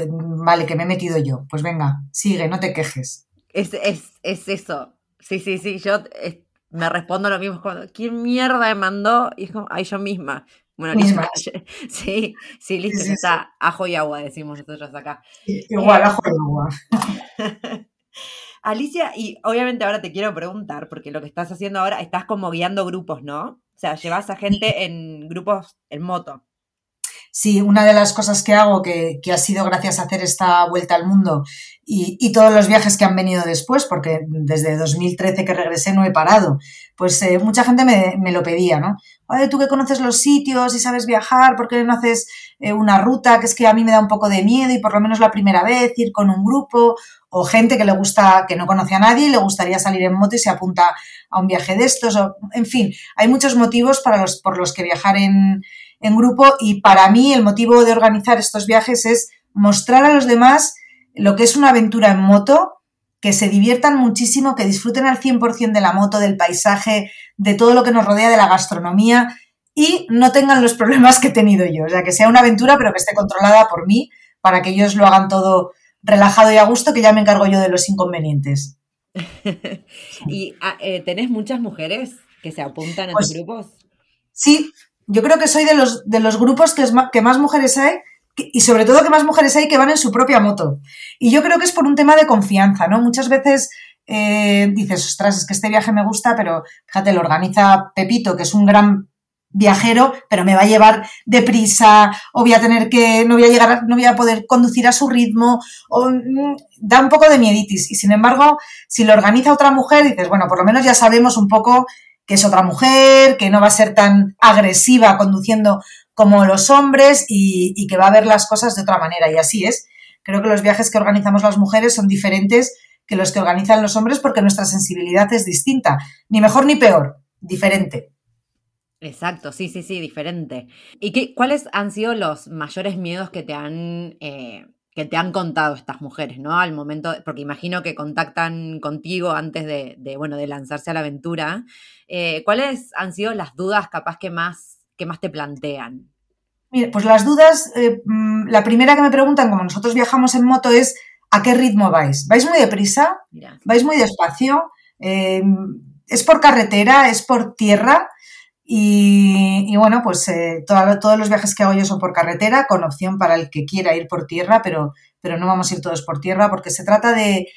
vale, que me he metido yo. Pues venga, sigue, no te quejes. Es, es, es eso. Sí, sí, sí. Yo me respondo lo mismo cuando, ¿quién mierda me mandó? Y es como, ay, yo misma. Bueno, listo. Sí, sí, listo, está ajo y agua, decimos nosotros acá. igual, ajo y agua. Alicia, y obviamente ahora te quiero preguntar, porque lo que estás haciendo ahora, estás como guiando grupos, ¿no? O sea, llevas a gente en grupos en moto. Sí, una de las cosas que hago, que, que ha sido gracias a hacer esta vuelta al mundo y, todos los viajes que han venido después, porque desde 2013 que regresé no he parado, pues eh, mucha gente me, me, lo pedía, ¿no? Oye, tú que conoces los sitios y sabes viajar, ¿por qué no haces eh, una ruta? Que es que a mí me da un poco de miedo y por lo menos la primera vez ir con un grupo o gente que le gusta, que no conoce a nadie y le gustaría salir en moto y se apunta a un viaje de estos, en fin, hay muchos motivos para los, por los que viajar en, en grupo y para mí el motivo de organizar estos viajes es mostrar a los demás lo que es una aventura en moto, que se diviertan muchísimo, que disfruten al 100% de la moto, del paisaje, de todo lo que nos rodea, de la gastronomía y no tengan los problemas que he tenido yo. O sea, que sea una aventura pero que esté controlada por mí para que ellos lo hagan todo relajado y a gusto, que ya me encargo yo de los inconvenientes. ¿Y ah, eh, tenés muchas mujeres que se apuntan a tus pues grupos? Sí, yo creo que soy de los, de los grupos que, es que más mujeres hay y sobre todo que más mujeres hay que van en su propia moto. Y yo creo que es por un tema de confianza, ¿no? Muchas veces eh, dices, ostras, es que este viaje me gusta, pero fíjate, lo organiza Pepito, que es un gran viajero, pero me va a llevar deprisa, o voy a tener que, no voy a llegar, no voy a poder conducir a su ritmo, o mm, da un poco de mieditis. Y sin embargo, si lo organiza otra mujer, dices, bueno, por lo menos ya sabemos un poco que es otra mujer, que no va a ser tan agresiva conduciendo como los hombres y, que va a ver las cosas de otra manera. Y así es. Creo que los viajes que organizamos las mujeres son diferentes que los que organizan los hombres porque nuestra sensibilidad es distinta. Ni mejor ni peor, diferente. Exacto, sí, sí, sí, diferente. ¿Y qué, cuáles han sido los mayores miedos que te han eh, que te han contado estas mujeres, ¿no? Al momento, porque imagino que contactan contigo antes de, bueno, de lanzarse a la aventura. Eh, ¿Cuáles han sido las dudas capaz que más, que más te plantean? Mira, pues las dudas, eh, mm, la primera que me preguntan, como nosotros viajamos en moto, es a qué ritmo vais. ¿Vais muy deprisa? ¿Vais muy despacio? Eh, ¿Es por carretera? ¿Es por tierra? Y, bueno, pues eh, todos los viajes que hago yo son por carretera, con opción para el que quiera ir por tierra, pero, pero no vamos a ir todos por tierra porque se trata de,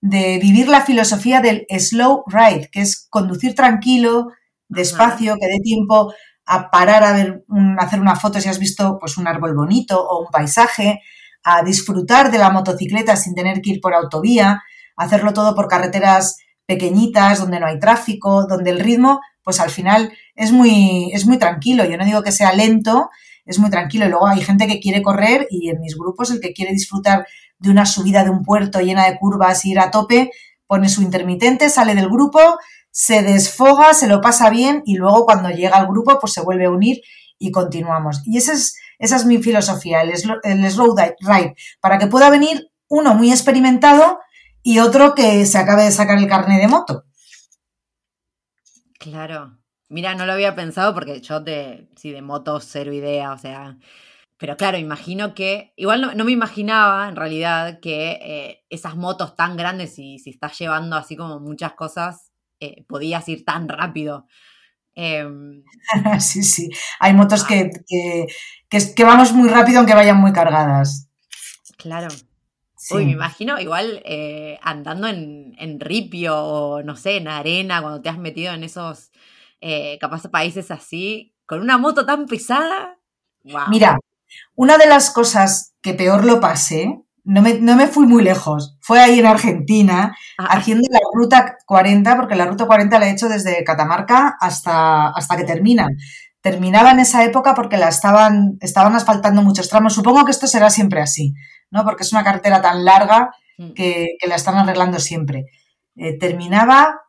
vivir la filosofía del slow ride, que es conducir tranquilo, despacio, que dé tiempo a parar a ver, hacer una foto si has visto pues, un árbol bonito o un paisaje, a disfrutar de la motocicleta sin tener que ir por autovía, hacerlo todo por carreteras pequeñitas, donde no hay tráfico, donde el ritmo, pues al final es muy, es muy tranquilo. Yo no digo que sea lento, es muy tranquilo. Y luego hay gente que quiere correr y en mis grupos el que quiere disfrutar de una subida de un puerto llena de curvas y ir a tope, pone su intermitente, sale del grupo, se desfoga, se lo pasa bien y luego cuando llega al grupo pues se vuelve a unir y continuamos. Y esa es, esa es mi filosofía, el, el slow ride, para que pueda venir uno muy experimentado y otro que se acabe de sacar el carnet de moto. Claro. Mira, no lo había pensado porque yo de, sí, de motos cero idea, o sea. Pero claro, imagino que. Igual no, me imaginaba en realidad que eh, esas motos tan grandes y si estás llevando así como muchas cosas, eh, podías ir tan rápido. Em, sí, sí. Hay motos que, que, que, vamos muy rápido aunque vayan muy cargadas. Claro. Uy, me imagino igual eh, andando en, ripio o no sé, en arena, cuando te has metido en esos eh, capaz países así, con una moto tan pesada. Mira, una de las cosas que peor lo pasé, no me, no me fui muy lejos, fue ahí en Argentina, ah. haciendo la ruta 40, porque la ruta 40 la he hecho desde Catamarca hasta, hasta que termina terminaba en esa época porque la estaban, estaban asfaltando muchos tramos. Supongo que esto será siempre así. ¿no? Porque es una carretera tan larga mm. que, la están arreglando siempre. Eh, terminaba,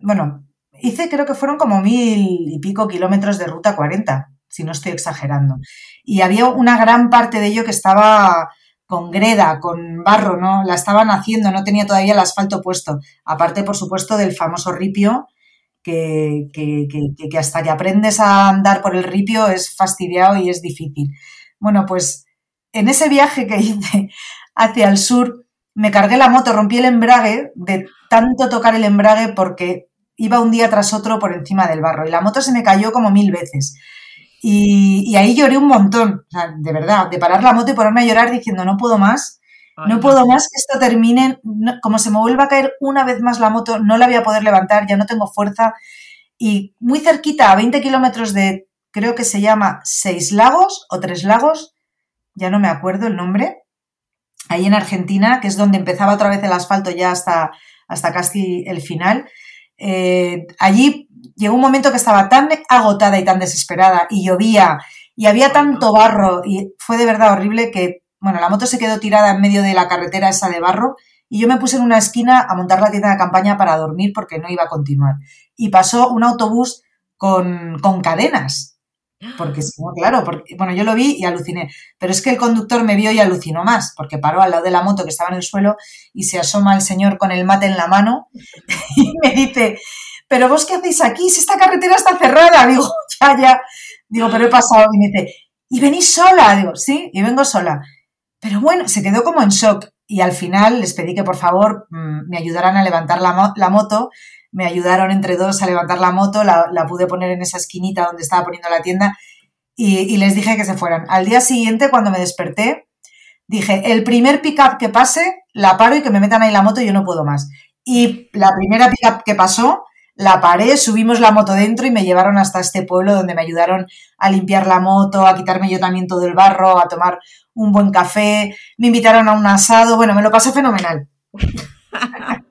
bueno, hice creo que fueron como mil y pico kilómetros de ruta 40, si no estoy exagerando. Y había una gran parte de ello que estaba con greda, con barro, ¿no? La estaban haciendo, no tenía todavía el asfalto puesto. Aparte, por supuesto, del famoso ripio, que, que, que, hasta que aprendes a andar por el ripio es fastidiado y es difícil. Bueno, pues en ese viaje que hice hacia el sur, me cargué la moto, rompí el embrague de tanto tocar el embrague porque iba un día tras otro por encima del barro y la moto se me cayó como mil veces. Y, ahí lloré un montón, de verdad, de parar la moto y ponerme a llorar diciendo no puedo más, no puedo más que esto termine, como se me vuelva a caer una vez más la moto, no la voy a poder levantar, ya no tengo fuerza. Y muy cerquita, a 20 kilómetros de, creo que se llama Seis Lagos o Tres Lagos, ya no me acuerdo el nombre, ahí en Argentina, que es donde empezaba otra vez el asfalto ya hasta, hasta casi el final. Eh, allí llegó un momento que estaba tan agotada y tan desesperada y llovía y había tanto barro y fue de verdad horrible que, bueno, la moto se quedó tirada en medio de la carretera esa de barro y yo me puse en una esquina a montar la tienda de campaña para dormir porque no iba a continuar. Y pasó un autobús con, con cadenas porque claro, porque, bueno, yo lo vi y aluciné. Pero es que el conductor me vio y alucinó más, porque paró al lado de la moto que estaba en el suelo y se asoma el señor con el mate en la mano y me dice, pero vos qué hacéis aquí si esta carretera está cerrada. Digo, ya, ya. Digo, pero he pasado. Y me dice, ¿y venís sola? Digo, sí, y vengo sola. Pero bueno, se quedó como en shock. Y al final les pedí que por favor mm, me ayudaran a levantar la, la moto me ayudaron entre dos a levantar la moto, la, pude poner en esa esquinita donde estaba poniendo la tienda y, les dije que se fueran. Al día siguiente, cuando me desperté, dije, el primer pick-up que pase, la paro y que me metan ahí la moto y yo no puedo más. Y la primera pick-up que pasó, la paré, subimos la moto dentro y me llevaron hasta este pueblo donde me ayudaron a limpiar la moto, a quitarme yo también todo el barro, a tomar un buen café, me invitaron a un asado, bueno, me lo pasé fenomenal.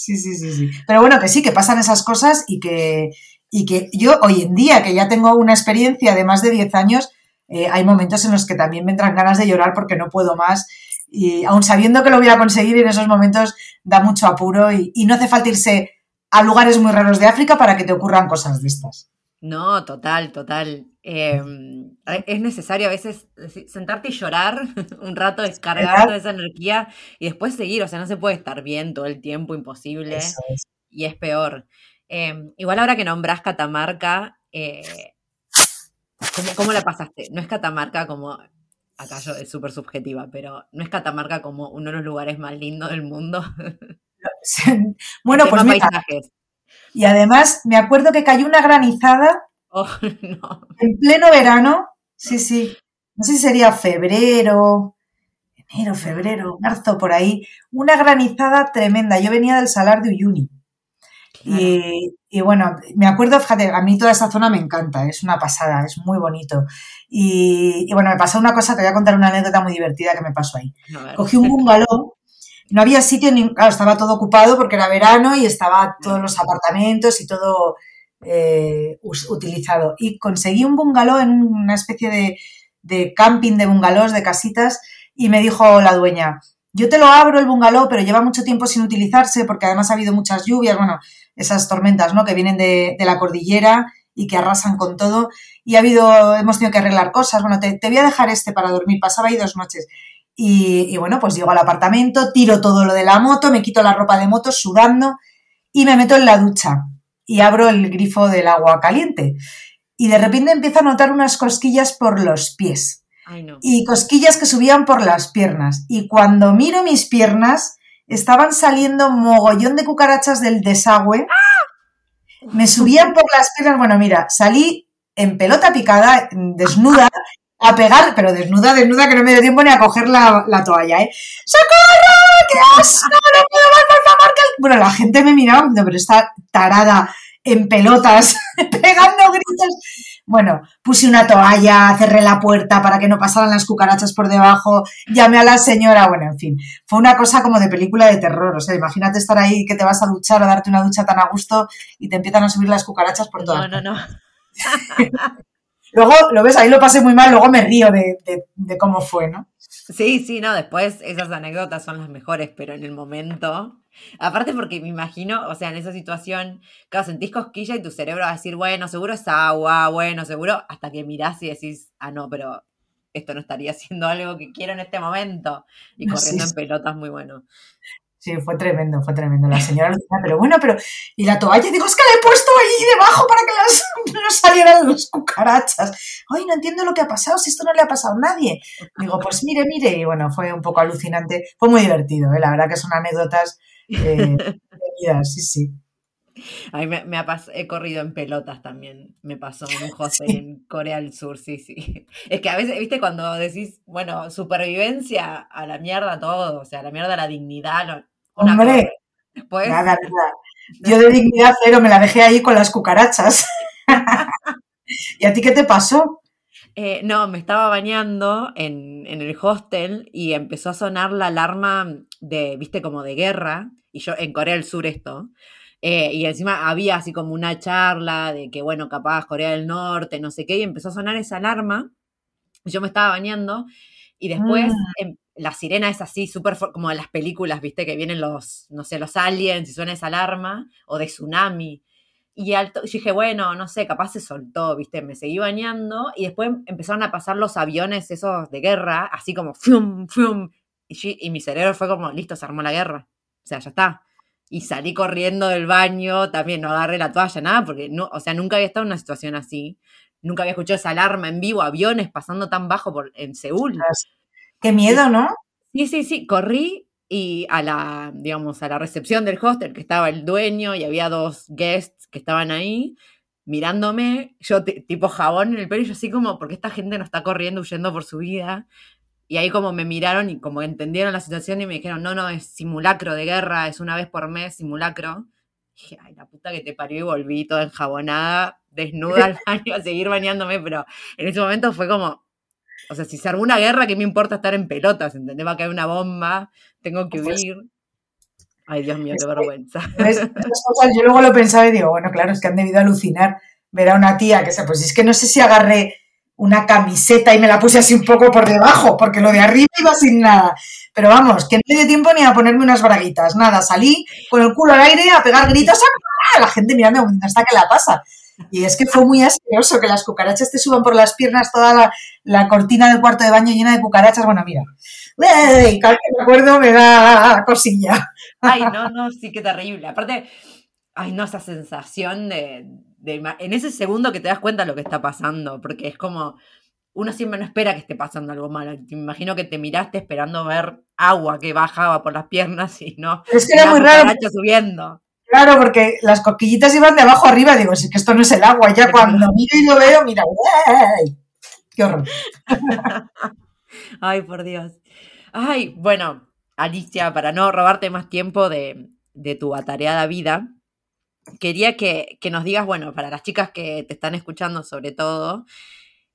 Sí, sí, sí, sí. Pero bueno, que sí, que pasan esas cosas y que, y que yo hoy en día, que ya tengo una experiencia de más de 10 años, eh, hay momentos en los que también me entran ganas de llorar porque no puedo más. Y aun sabiendo que lo voy a conseguir, en esos momentos da mucho apuro y, y no hace falta irse a lugares muy raros de África para que te ocurran cosas de estas. No, total, total. Em, es necesario a veces sentarte y llorar un rato, descargar toda esa energía y después seguir. O sea, no se puede estar bien todo el tiempo, imposible. Y es peor. Em, igual ahora que nombras Catamarca, eh, ¿cómo, la pasaste? No es Catamarca como acá yo es súper subjetiva, pero ¿no es Catamarca como uno de los lugares más lindos del mundo? bueno, pues mira, y además me acuerdo que cayó una granizada oh, no. en pleno verano, sí, sí, no sé si sería febrero, enero, febrero, marzo, por ahí, una granizada tremenda. Yo venía del Salar de Uyuni. Y, bueno, me acuerdo, fíjate, a mí toda esa zona me encanta, es una pasada, es muy bonito. Y, bueno, me pasó una cosa, te voy a contar una anécdota muy divertida que me pasó ahí. Cogí un bungalow, no había sitio, ni, claro, estaba todo ocupado porque era verano y estaba todos los apartamentos y todo eh, utilizado. Y conseguí un bungalow en una especie de, camping de bungalows, de casitas, y me dijo la dueña, yo te lo abro el bungalow, pero lleva mucho tiempo sin utilizarse porque además ha habido muchas lluvias, bueno, esas tormentas, ¿no? Que vienen de, la cordillera y que arrasan con todo. Y ha habido, hemos tenido que arreglar cosas. Bueno, te, voy a dejar este para dormir. Pasaba ahí dos noches. Y, bueno, pues llego al apartamento, tiro todo lo de la moto, me quito la ropa de moto sudando y me meto en la ducha y abro el grifo del agua caliente. Y de repente empiezo a notar unas cosquillas por los pies. Y cosquillas que subían por las piernas. Y cuando miro mis piernas, estaban saliendo mogollón de cucarachas del desagüe. Me subían por las piernas. Bueno, mira, salí en pelota picada, desnuda, a pegar, pero desnuda, desnuda, que no me dio tiempo ni a coger la, toalla, ¿eh? ¡Socorro! ¡Qué asco! ¡No puedo más, por favor! Bueno, la gente me miraba, no, pero está tarada en pelotas, pegando gritos. Bueno, puse una toalla, cerré la puerta para que no pasaran las cucarachas por debajo, llamé a la señora, bueno, en fin, fue una cosa como de película de terror, o sea, imagínate estar ahí que te vas a duchar o darte una ducha tan a gusto y te empiezan a subir las cucarachas por todas. No, no, no. luego, lo ves, ahí lo pasé muy mal, luego me río de, de cómo fue, ¿no? Sí, sí, no, después esas anécdotas son las mejores, pero en el momento Aparte porque me imagino, o sea, en esa situación, claro, sentís cosquilla y tu cerebro va a decir, bueno, seguro es agua, bueno, seguro, hasta que mirás y decís, ah, no, pero esto no estaría haciendo algo que quiero en este momento. Y corriendo en pelotas, muy bueno. Sí, fue tremendo, fue tremendo. La señora pero bueno, pero. Y la toalla, digo, es que la he puesto ahí debajo para que las, no salieran las cucarachas. Ay, no entiendo lo que ha pasado, si esto no le ha pasado a nadie. Digo, pues mire, mire. Y bueno, fue un poco alucinante. Fue muy divertido, ¿eh? la verdad que son anécdotas eh, sí, sí. A mí me, he corrido en pelotas también, me pasó en un hostel en Corea del Sur, sí, sí. Es que a veces, viste, cuando decís, bueno, supervivencia, a la mierda todo, o sea, a la mierda la dignidad. Hombre, nada, Yo de dignidad cero me la dejé ahí con las cucarachas. ¿Y a ti qué te pasó? Eh, no, me estaba bañando en, en, el hostel y empezó a sonar la alarma de, viste, como de guerra, y yo en Corea del Sur esto, eh, y encima había así como una charla de que, bueno, capaz Corea del Norte, no sé qué, y empezó a sonar esa alarma, yo me estaba bañando, y después mm. em, la sirena es así, súper como de las películas, viste, que vienen los, no sé, los aliens y suena esa alarma, o de tsunami. Y alto, yo dije, bueno, no sé, capaz se soltó, ¿viste? Me seguí bañando y después empezaron a pasar los aviones esos de guerra, así como fium, fium. Y, y mi cerebro fue como, listo, se armó la guerra. O sea, ya está. Y salí corriendo del baño, también no agarré la toalla, nada, porque no, o sea, nunca había estado en una situación así. Nunca había escuchado esa alarma en vivo, aviones pasando tan bajo por, en Seúl. Qué miedo, ¿no? Sí, sí, sí. Corrí y a la, digamos, a la recepción del hostel que estaba el dueño y había dos guests que estaban ahí mirándome, yo tipo jabón en el pelo y yo así como, porque esta gente no está corriendo, huyendo por su vida. Y ahí como me miraron y como entendieron la situación y me dijeron, no, no, es simulacro de guerra, es una vez por mes simulacro. Y dije, ay, la puta que te parió y volví toda enjabonada, desnuda al baño a seguir bañándome, pero en ese momento fue como, o sea, si se armó una guerra, ¿qué me importa estar en pelotas? ¿Entendés? Va a caer una bomba, tengo que huir. Ay, Dios mío, qué vergüenza. yo luego lo pensaba y digo, bueno, claro, es que han debido alucinar ver a una tía que se, pues es que no sé si agarré una camiseta y me la puse así un poco por debajo, porque lo de arriba iba sin nada. Pero vamos, que no me dio tiempo ni a ponerme unas braguitas, nada, salí con el culo al aire a pegar gritos, ¡ah! la gente mirando, ¿dónde está que la pasa? Y es que fue muy asqueroso que las cucarachas te suban por las piernas, toda la, cortina del cuarto de baño llena de cucarachas. Bueno, mira, cada vez que me acuerdo me da cosilla. Ay, no, no, sí, qué terrible. Aparte, ay, no, esa sensación de, de, en ese segundo que te das cuenta de lo que está pasando, porque es como uno siempre no espera que esté pasando algo malo. Me imagino que te miraste esperando ver agua que bajaba por las piernas y no. Es que era muy raro. subiendo. Claro, porque las coquillitas iban de abajo arriba. Digo, si es que esto no es el agua. Ya cuando miro y lo veo, mira, ¡ay! ¡Qué horror! Ay, por Dios. Ay, bueno, Alicia, para no robarte más tiempo de, de tu atareada vida, quería que, nos digas, bueno, para las chicas que te están escuchando sobre todo,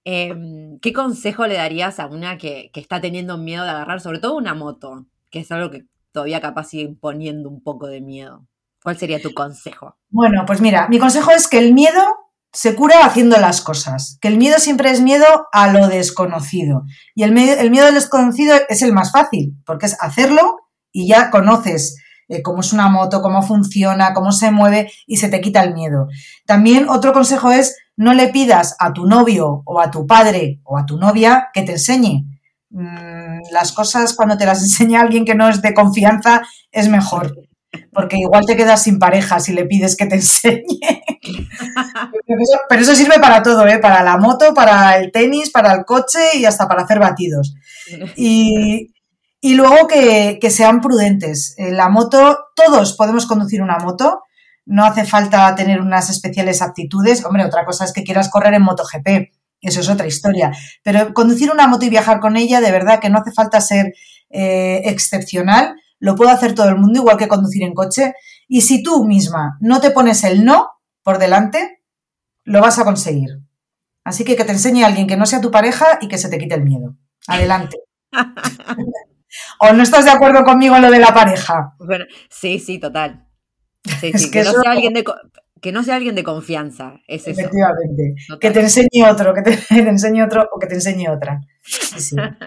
em, ¿qué consejo le darías a una que, que, está teniendo miedo de agarrar, sobre todo una moto, que es algo que todavía capaz sigue imponiendo un poco de miedo? ¿Cuál sería tu consejo? Bueno, pues mira, mi consejo es que el miedo se cura haciendo las cosas, que el miedo siempre es miedo a lo desconocido. Y el, el miedo al desconocido es el más fácil, porque es hacerlo y ya conoces eh, cómo es una moto, cómo funciona, cómo se mueve y se te quita el miedo. También otro consejo es no le pidas a tu novio o a tu padre o a tu novia que te enseñe. Mm, las cosas cuando te las enseña alguien que no es de confianza es mejor, porque igual te quedas sin pareja si le pides que te enseñe. Pero eso sirve para todo, ¿eh? para la moto, para el tenis, para el coche y hasta para hacer batidos. Y, y luego que, sean prudentes. En la moto, todos podemos conducir una moto, no hace falta tener unas especiales aptitudes. Hombre, otra cosa es que quieras correr en MotoGP, eso es otra historia. Pero conducir una moto y viajar con ella, de verdad que no hace falta ser eh, excepcional, lo puede hacer todo el mundo, igual que conducir en coche. Y si tú misma no te pones el no por delante, lo vas a conseguir. Así que que te enseñe a alguien que no sea tu pareja y que se te quite el miedo. Adelante. ¿O no estás de acuerdo conmigo en lo de la pareja? Bueno, sí, sí, total. que, no sea alguien de, que no sea alguien de confianza. Es Efectivamente. Que te enseñe otro, que te, enseñe otro o que te enseñe otra.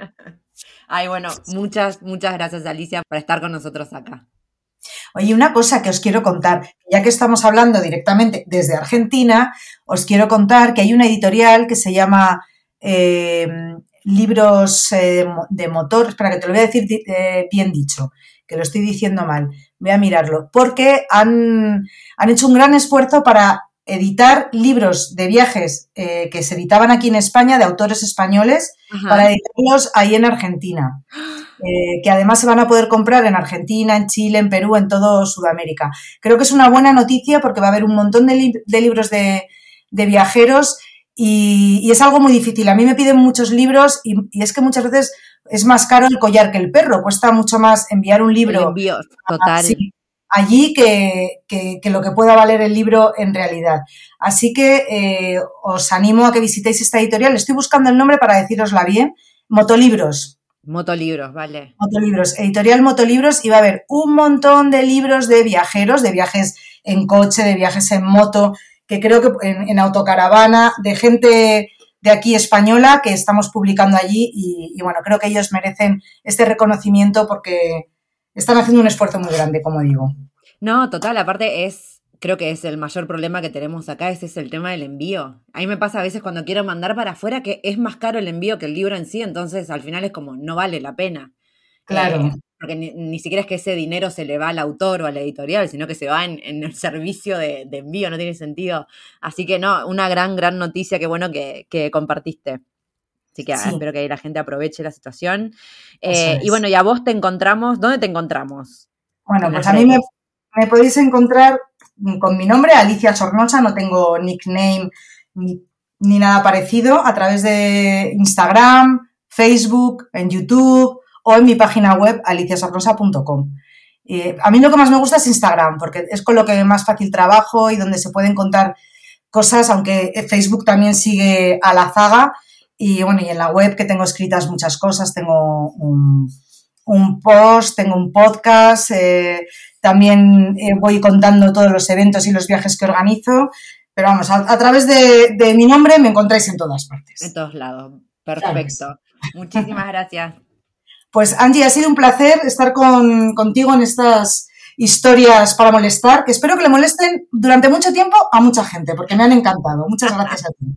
Ay, bueno, muchas, muchas gracias, Alicia, por estar con nosotros acá. Oye, una cosa que os quiero contar, ya que estamos hablando directamente desde Argentina, os quiero contar que hay una editorial que se llama eh, libros eh, de motor, espera que te lo voy a decir eh, bien dicho, que lo estoy diciendo mal, voy a mirarlo, porque han, han hecho un gran esfuerzo para editar libros de viajes eh, que se editaban aquí en España de autores españoles para editarlos ahí en Argentina. que además se van a poder comprar en Argentina, en Chile, en Perú, en todo Sudamérica. Creo que es una buena noticia porque va a haber un montón de, de libros de, de viajeros y, es algo muy difícil. A mí me piden muchos libros y, es que muchas veces es más caro el collar que el perro. Cuesta mucho más enviar un libro allí que, lo que pueda valer el libro en realidad. Así que eh, os animo a que visitéis esta editorial. Estoy buscando el nombre para decirosla bien. Motolibros. Motolibros, vale. Motolibros, editorial Motolibros y va a haber un montón de libros de viajeros, de viajes en coche, de viajes en moto, que creo que en, autocaravana, de gente de aquí española que estamos publicando allí y, bueno, creo que ellos merecen este reconocimiento porque están haciendo un esfuerzo muy grande, como digo. No, total, aparte es, creo que es el mayor problema que tenemos acá, ese es el tema del envío. A mí me pasa a veces cuando quiero mandar para afuera que es más caro el envío que el libro en sí, entonces al final es como, no vale la pena. Claro. Eh, porque ni, siquiera es que ese dinero se le va al autor o a la editorial, sino que se va en, el servicio de, envío, no tiene sentido. Así que no, una gran, gran noticia, qué bueno que, compartiste. Así que espero que la gente aproveche la situación. Eh, y bueno, y a vos te encontramos, ¿dónde te encontramos? Bueno, pues a mí me, me, podéis encontrar con mi nombre, Alicia Sornosa, no tengo nickname ni, ni nada parecido, a través de Instagram, Facebook, en YouTube o en mi página web aliciasorrosa.com. a mí lo que más me gusta es Instagram, porque es con lo que más fácil trabajo y donde se pueden contar cosas, aunque Facebook también sigue a la zaga. Y bueno, y en la web que tengo escritas muchas cosas, tengo un, post, tengo un podcast, eh, también eh, voy contando todos los eventos y los viajes que organizo. Pero vamos, a, través de, mi nombre me encontráis en todas partes. En todos lados. Perfecto. Muchísimas gracias. Pues Angie, ha sido un placer estar contigo en estas historias para molestar, que espero que le molesten durante mucho tiempo a mucha gente, porque me han encantado. Muchas gracias a ti.